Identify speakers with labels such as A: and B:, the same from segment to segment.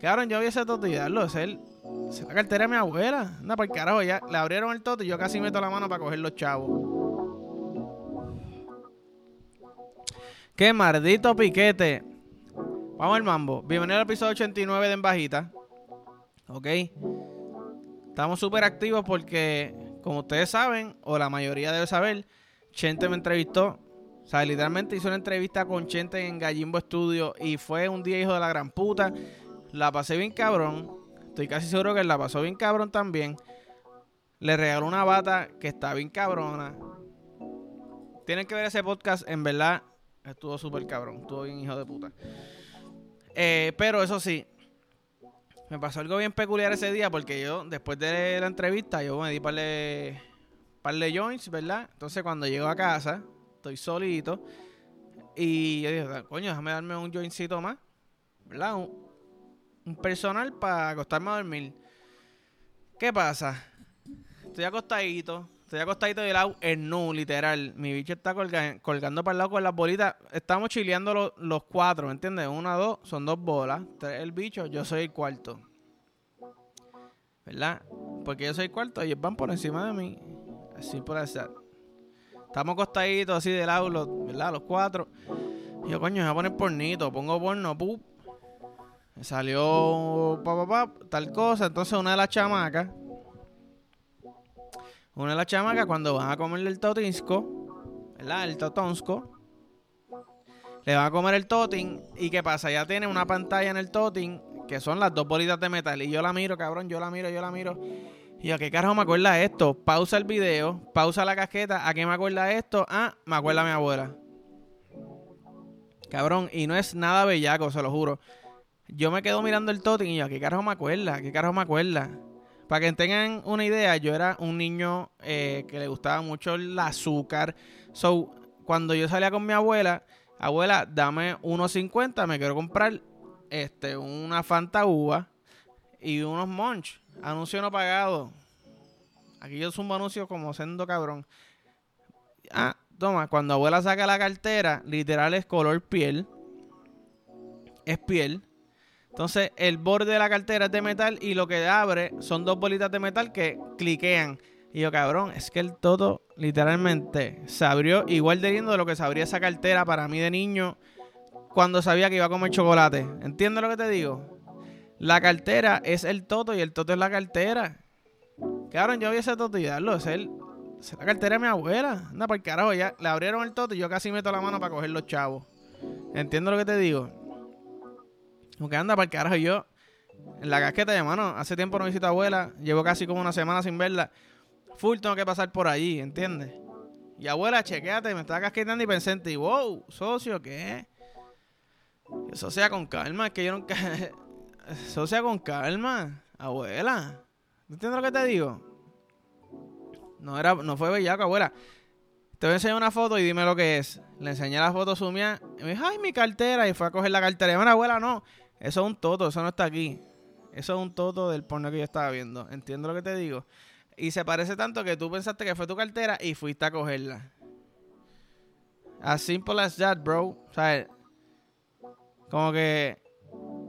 A: Cabrón, yo vi ese toto y darlo, es el. Es la cartera de mi abuela. Anda para el carajo, ya le abrieron el toto y yo casi meto la mano para coger los chavos. Qué maldito piquete. Vamos al mambo. Bienvenido al episodio 89 de En Bajita. Ok. Estamos súper activos porque, como ustedes saben, o la mayoría debe saber, Chente me entrevistó. O sea, literalmente hizo una entrevista con Chente en Gallimbo Studio y fue un día hijo de la gran puta. La pasé bien cabrón. Estoy casi seguro que la pasó bien cabrón también. Le regaló una bata que está bien cabrona. Tienen que ver ese podcast, en verdad. Estuvo súper cabrón. Estuvo bien hijo de puta. Eh, pero eso sí, me pasó algo bien peculiar ese día porque yo, después de la entrevista, yo me di par de, par de joints, ¿verdad? Entonces cuando llego a casa, estoy solito. Y yo dije, coño, déjame darme un jointcito más, ¿verdad? Un personal para acostarme a dormir. ¿Qué pasa? Estoy acostadito, estoy acostadito de lado en nu, literal. Mi bicho está colgando para el lado con las bolitas. Estamos chileando los, cuatro, ¿me entiendes? Una, dos, son dos bolas. Tres el bicho, yo soy el cuarto. ¿Verdad? Porque yo soy el cuarto ellos van por encima de mí. Así por hacer. Estamos acostaditos así de lado, los, ¿verdad? Los cuatro. Yo, coño, voy a poner pornito. Pongo porno, pup. Salió pa, pa, pa, tal cosa. Entonces una de las chamacas una de las chamacas cuando van a comer el totinsco, ¿verdad? El totonsco. Le van a comer el totin. ¿Y qué pasa? Ya tiene una pantalla en el totin que son las dos bolitas de metal. Y yo la miro, cabrón, yo la miro, yo la miro. Y yo, ¿qué carajo me acuerda esto? Pausa el video, pausa la casqueta. ¿A qué me acuerda esto? Ah, me acuerda mi abuela. Cabrón, y no es nada bellaco, se lo juro. Yo me quedo mirando el totin y yo, ¿qué carajo me acuerda? ¿Qué carajo me acuerda? Para que tengan una idea, yo era un niño eh, que le gustaba mucho el azúcar. So, cuando yo salía con mi abuela, abuela, dame 1.50, me quiero comprar este, una Fanta Uva y unos Munch. Anuncio no pagado. Aquí yo un anuncio como siendo cabrón. Ah, toma, cuando abuela saca la cartera, literal es color piel. Es piel. Entonces, el borde de la cartera es de metal y lo que abre son dos bolitas de metal que cliquean. Y yo, cabrón, es que el todo literalmente se abrió igual de lindo de lo que se abría esa cartera para mí de niño cuando sabía que iba a comer chocolate. ¿Entiendes lo que te digo? La cartera es el toto y el toto es la cartera. Cabrón, yo vi ese toto y darlo, es, el, es la cartera de mi abuela. Anda, por carajo, ya le abrieron el toto y yo casi meto la mano para coger los chavos. ¿Entiendes lo que te digo? Como que anda para el carajo. Yo, en la casqueta de mano, hace tiempo no visito a abuela. Llevo casi como una semana sin verla. Full tengo que pasar por allí, ¿entiendes? Y abuela, chequéate, me estaba casquetando y pensé en ti. Wow, socio, ¿qué? Eso sea con calma, es que yo nunca. Eso sea con calma, abuela. ¿Entiendes lo que te digo? No era, no fue bellaco, abuela. Te voy a enseñar una foto y dime lo que es. Le enseñé la foto sumia y me dijo, ay, mi cartera. Y fue a coger la cartera. Y me abuela, no. Eso es un toto, eso no está aquí. Eso es un toto del porno que yo estaba viendo. Entiendo lo que te digo. Y se parece tanto que tú pensaste que fue tu cartera y fuiste a cogerla. As simple as that, bro. O sea, como que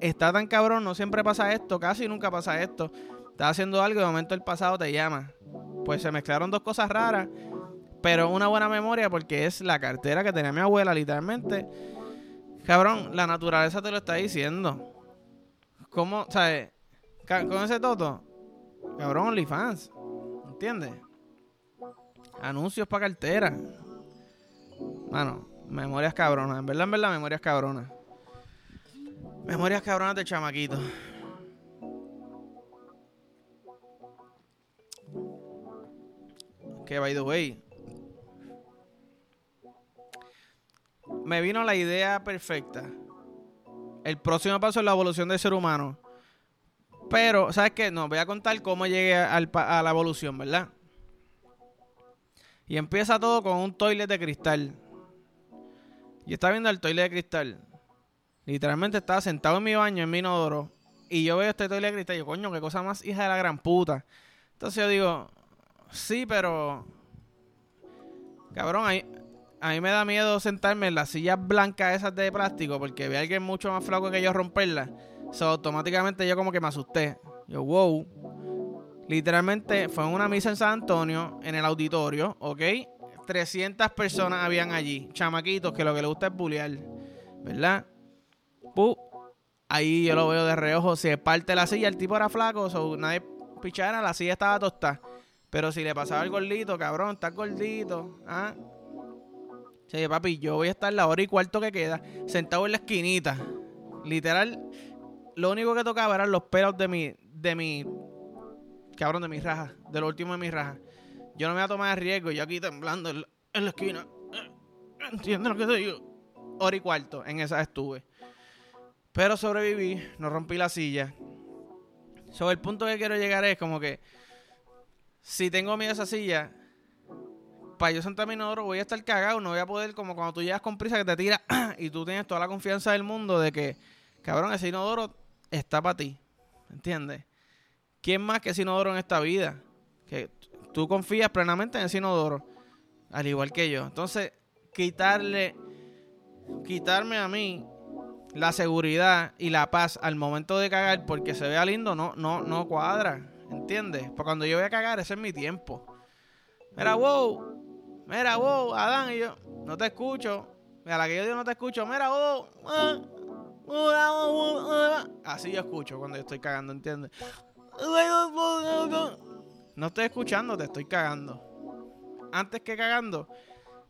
A: está tan cabrón, no siempre pasa esto, casi nunca pasa esto. Estás haciendo algo y de momento el pasado te llama. Pues se mezclaron dos cosas raras, pero una buena memoria porque es la cartera que tenía mi abuela, literalmente. Cabrón, la naturaleza te lo está diciendo. ¿Cómo, sabes? Con ese toto, cabrón, OnlyFans. ¿Entiendes? Anuncios para cartera. Mano, memorias cabronas. En verdad, en verdad, memorias cabronas. Memorias cabronas de chamaquito. Que by the way. Me vino la idea perfecta. El próximo paso es la evolución del ser humano. Pero, ¿sabes qué? No, voy a contar cómo llegué al, a la evolución, ¿verdad? Y empieza todo con un toilet de cristal. Y está viendo el toilet de cristal. Literalmente estaba sentado en mi baño, en mi inodoro. Y yo veo este toilet de cristal y yo, coño, qué cosa más hija de la gran puta. Entonces yo digo, sí, pero... Cabrón, ahí, a mí me da miedo sentarme en las sillas blancas esas de plástico porque ve a alguien mucho más flaco que yo romperlas. So, automáticamente yo como que me asusté. Yo, wow. Literalmente fue en una misa en San Antonio, en el auditorio, ¿ok? 300 personas habían allí, chamaquitos que lo que les gusta es bullear, ¿verdad? ahí yo lo veo de reojo, se parte la silla, el tipo era flaco, so, nadie pichara, la silla estaba tostada. Pero si le pasaba el gordito, cabrón, está gordito, ¿ah? Sí, papi, yo voy a estar la hora y cuarto que queda, sentado en la esquinita. Literal, lo único que tocaba eran los pelos de mi, de mi, cabrón, de mi raja, de lo último de mi raja. Yo no me voy a tomar riesgo, yo aquí temblando en la, esquina. ¿Entiendes lo que te digo? Hora y cuarto, en esa estuve. Pero sobreviví, no rompí la silla. Sobre el punto que quiero llegar es como que si tengo miedo a esa silla, para yo sentarme en inodoro voy a estar cagado, no voy a poder, como cuando tú llegas con prisa que te tira y tú tienes toda la confianza del mundo de que, cabrón, ese inodoro está para ti. ¿Entiendes? ¿Quién más que ese inodoro en esta vida? Que tú confías plenamente en ese inodoro, al igual que yo. Entonces, quitarle, quitarme a mí la seguridad y la paz al momento de cagar porque se vea lindo no, no, no cuadra. ¿Entiendes? Porque cuando yo voy a cagar, ese es mi tiempo. Mira, wow. Mira, wow, Adán. Y yo, no te escucho. Mira, la que yo digo no te escucho. Mira, wow. Así yo escucho cuando yo estoy cagando, ¿entiendes? No estoy escuchando, te estoy cagando. Antes que cagando,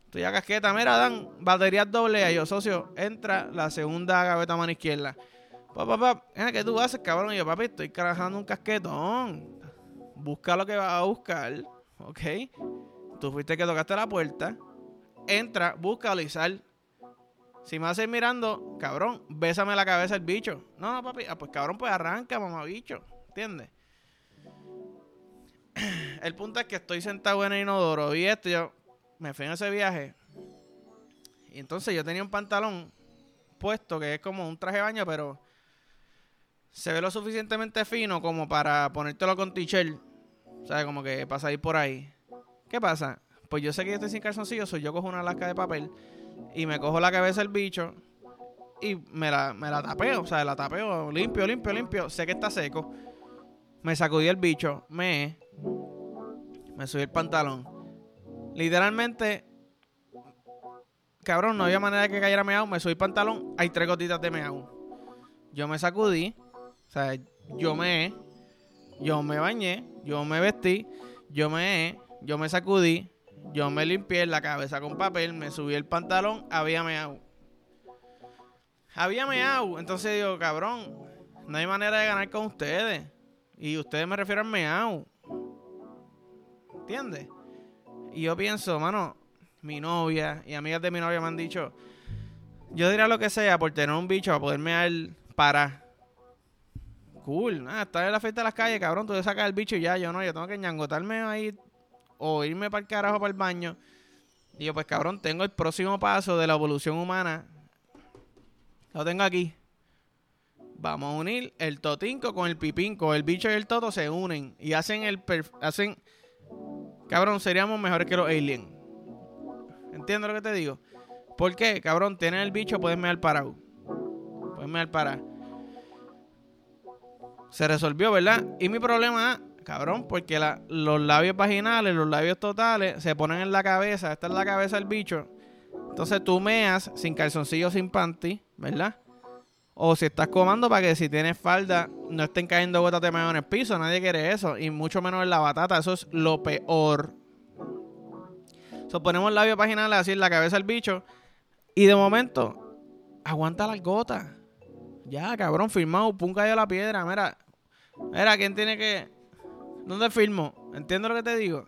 A: estoy a casqueta. Mira, Dan, baterías doble A. Yo, socio, entra la segunda gaveta mano izquierda. Papá, papá, ¿qué tú haces, cabrón? Y yo, papi, estoy trabajando un casquetón. Busca lo que vas a buscar, ¿ok? Tú fuiste que tocaste la puerta. Entra, busca y sal. Si me haces mirando, cabrón, bésame la cabeza el bicho. No, no, papi. Ah, pues cabrón, pues arranca, mamá bicho. ¿Entiendes? el punto es que estoy sentado en el inodoro y esto, yo me fui en ese viaje. Y entonces yo tenía un pantalón puesto que es como un traje de baño, pero se ve lo suficientemente fino como para ponértelo con t-shirt. O sea, como que para salir por ahí. ¿Qué pasa? Pues yo sé que yo estoy sin calzoncillos, yo cojo una lasca de papel y me cojo la cabeza del bicho y me la, me la tapeo, o sea, la tapeo limpio, limpio, limpio. Sé que está seco. Me sacudí el bicho, me me subí el pantalón. Literalmente, cabrón, no había manera de que cayera meao. Me subí el pantalón, hay tres gotitas de meao. Yo me sacudí, o sea, yo me, yo me bañé, yo me vestí, yo me, yo me sacudí, yo me limpié la cabeza con papel, me subí el pantalón, había meao. Había meao. Entonces digo, cabrón, no hay manera de ganar con ustedes. Y ustedes me refieren a meao. ¿Entiendes? Y yo pienso, mano, mi novia y amigas de mi novia me han dicho, yo diría lo que sea por tener un bicho para poderme dar para. Cool, nada, estar en la fiesta de las calles, cabrón, tú te sacas el bicho y ya, yo no, yo tengo que ñangotarme ahí o irme para el carajo para el baño. Y yo, pues cabrón, tengo el próximo paso de la evolución humana. Lo tengo aquí. Vamos a unir el totinco con el pipinco. El bicho y el toto se unen y hacen el hacen Cabrón, seríamos mejores que los aliens. ¿Entiendes lo que te digo? ¿Por qué? Cabrón, tienes el bicho, puedes mear parado. Puedes mear parado. Se resolvió, ¿verdad? Y mi problema, cabrón, porque los labios vaginales, los labios totales, se ponen en la cabeza. Esta es la cabeza del bicho. Entonces tú meas sin calzoncillo, sin panty, ¿verdad? O si estás comando para que si tienes falda no estén cayendo gotas de mayo en el piso. Nadie quiere eso. Y mucho menos en la batata. Eso es lo peor. So, ponemos labio paginal así en la cabeza del bicho. Y de momento, aguanta las gotas. Ya, cabrón, firmado. Pum cayó la piedra. Mira, mira, ¿quién tiene que...? ¿Dónde firmo? ¿Entiendo lo que te digo?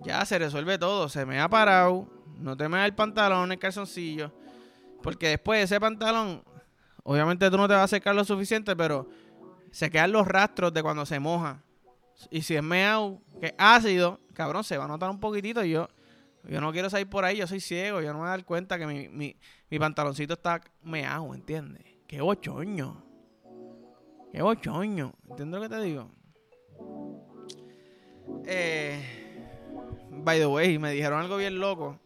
A: Ya se resuelve todo. Se me ha parado. No te me da el pantalón, el calzoncillo. Porque después de ese pantalón Obviamente tú no te vas a secar lo suficiente, pero se quedan los rastros de cuando se moja. Y si es meao, que ácido, cabrón, se va a notar un poquitito. Y yo, yo no quiero salir por ahí, yo soy ciego, yo no me voy a dar cuenta que mi, mi, mi pantaloncito está meao, ¿entiendes? Qué bochoño. Qué bochoño. ¿Entiendes lo que te digo? Eh, by the way, me dijeron algo bien loco.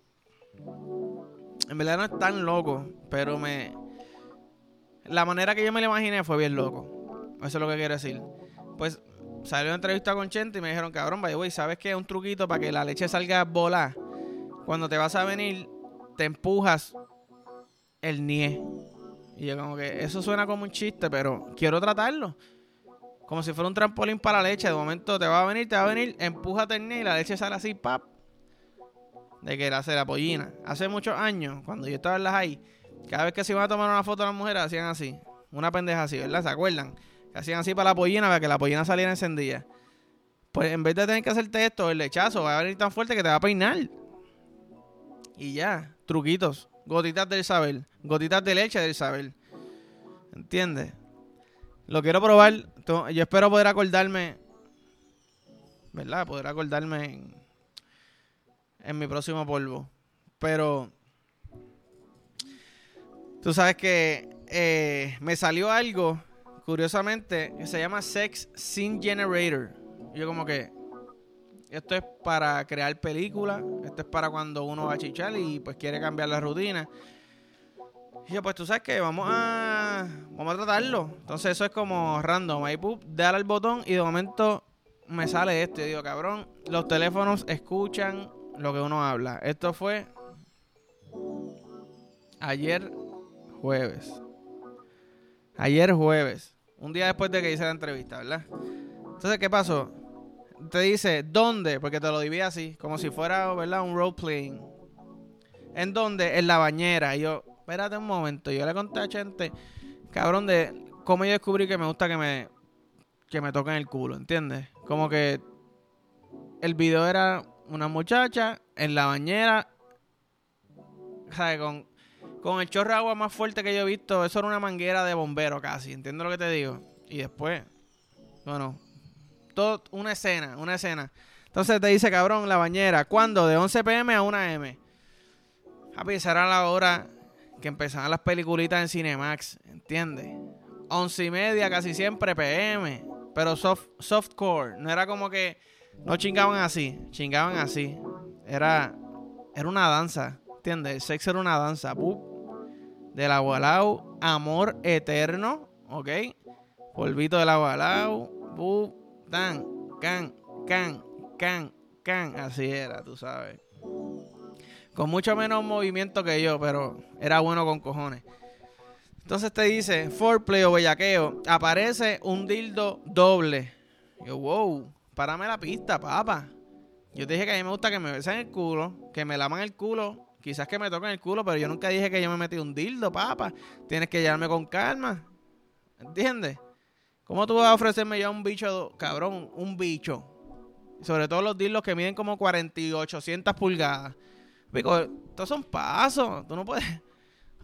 A: En verdad no es tan loco, pero me, la manera que yo me lo imaginé fue bien loco. Eso es lo que quiero decir. Pues salió una entrevista con Chente y me dijeron, cabrón, vaya, güey, ¿sabes qué? Un truquito para que la leche salga a volar. Cuando te vas a venir, te empujas el nie. Y yo como que eso suena como un chiste, pero quiero tratarlo. Como si fuera un trampolín para la leche. De momento te va a venir, te va a venir, empújate el nie y la leche sale así, pap. De que era la pollina. Hace muchos años, cuando yo estaba en las ahí, cada vez que se iban a tomar una foto de las mujeres, hacían así. Una pendeja así, ¿verdad? ¿Se acuerdan? hacían así para la pollina, para que la pollina saliera encendida. Pues en vez de tener que hacerte esto, el lechazo va a venir tan fuerte que te va a peinar. Y ya, truquitos. Gotitas del saber. Gotitas de leche del saber. ¿Entiendes? Lo quiero probar. Yo espero poder acordarme. ¿Verdad? Poder acordarme en, en mi próximo polvo. Pero. Tú sabes que eh, me salió algo curiosamente, se llama Sex Scene Generator. yo como que, esto es para crear películas, esto es para cuando uno va a chichar y pues quiere cambiar la rutina. Y yo, pues tú sabes que vamos a, vamos a tratarlo. Entonces eso es como random. Ahí, pup, dale al botón y de momento me sale esto. Y digo, cabrón, los teléfonos escuchan lo que uno habla. Esto fue ayer jueves. Ayer jueves. Un día después de que hice la entrevista, ¿verdad? Entonces, ¿qué pasó? Te dice, ¿dónde? Porque te lo divide así, como si fuera, ¿verdad? Un role playing. ¿En dónde? En la bañera. Y yo, espérate un momento. Yo le conté a gente, cabrón, de cómo yo descubrí que me gusta que me, que me toquen el culo, ¿entiendes? Como que el video era una muchacha en la bañera, ¿sabes? Con con el chorro de agua más fuerte que yo he visto, eso era una manguera de bombero casi, ¿entiendes lo que te digo? Y después, bueno, todo, una escena, una escena. Entonces te dice, cabrón, la bañera, ¿cuándo? De 11 pm a 1 am. Papi, esa era la hora que empezaban las peliculitas en Cinemax, ¿entiendes? 11 y media casi siempre pm, pero soft, softcore, no era como que no chingaban así, chingaban así. Era, era una danza, ¿entiendes? El sexo era una danza del Agualau, Amor Eterno, ¿ok? Polvito del Agualau, bu, tan, can, can, can, can, así era, tú sabes. Con mucho menos movimiento que yo, pero era bueno con cojones. Entonces te dice, foreplay o bellaqueo, aparece un dildo doble. Yo, wow, párame la pista, papa. Yo te dije que a mí me gusta que me besen el culo, que me laman el culo Quizás que me toquen el culo, pero yo nunca dije que yo me metí un dildo, papá. Tienes que llevarme con calma. ¿Entiendes? ¿Cómo tú vas a ofrecerme ya un bicho, cabrón, un bicho? Sobre todo los dildos que miden como 4800 pulgadas. Pico, estos son pasos. Tú no puedes.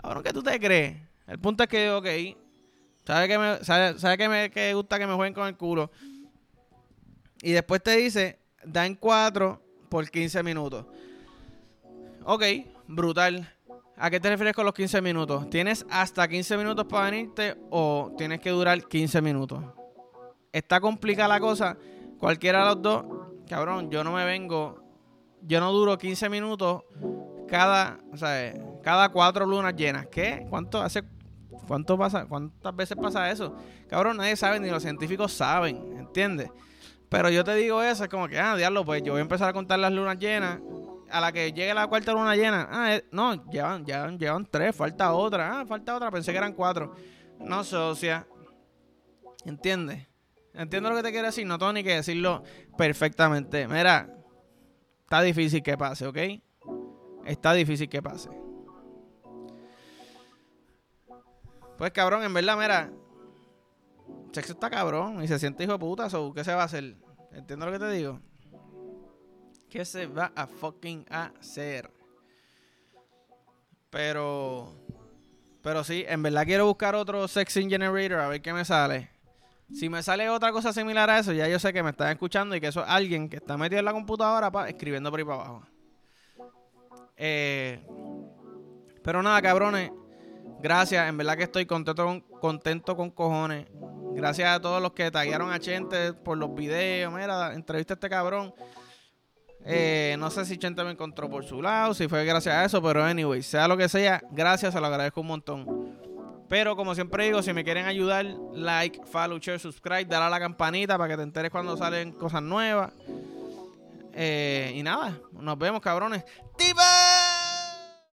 A: Cabrón, ¿qué tú te crees? El punto es que, ok, sabe que me, sabe, que me que gusta que me jueguen con el culo. Y después te dice, dan 4 por 15 minutos. Ok, brutal. ¿A qué te refieres con los 15 minutos? ¿Tienes hasta 15 minutos para venirte o tienes que durar 15 minutos? Está complicada la cosa. Cualquiera de los dos, cabrón, yo no me vengo. Yo no duro 15 minutos cada, o sea, cada cuatro lunas llenas. ¿Qué? ¿Cuánto hace? ¿Cuánto pasa? ¿Cuántas veces pasa eso? Cabrón, nadie sabe, ni los científicos saben, ¿entiendes? Pero yo te digo eso, es como que, ah, diablo, pues yo voy a empezar a contar las lunas llenas a la que llegue la cuarta luna llena, ah, eh, no, llevan, llevan, llevan tres, falta otra, ah, falta otra, pensé que eran cuatro. No, socia. ¿Entiendes? Entiendo lo que te quiero decir, no tengo ni que decirlo perfectamente. Mira, está difícil que pase, ¿ok? Está difícil que pase. Pues cabrón, en verdad, mira, sexo está cabrón y se siente hijo de puta, ¿qué se va a hacer? ¿Entiendo lo que te digo? ¿Qué se va a fucking hacer? Pero. Pero sí, en verdad quiero buscar otro Sexing Generator a ver qué me sale. Si me sale otra cosa similar a eso, ya yo sé que me están escuchando y que eso es alguien que está metido en la computadora escribiendo por ahí para abajo. Eh, pero nada, cabrones. Gracias, en verdad que estoy contento con, contento con cojones. Gracias a todos los que taguearon a Chente por los videos. Mira, entrevista a este cabrón. Eh, no sé si Chente me encontró por su lado, si fue gracias a eso, pero anyway, sea lo que sea, gracias, se lo agradezco un montón. Pero como siempre digo, si me quieren ayudar, like, follow, share, subscribe, dale a la campanita para que te enteres cuando salen cosas nuevas. Eh, y nada, nos vemos, cabrones. ¡Tiba!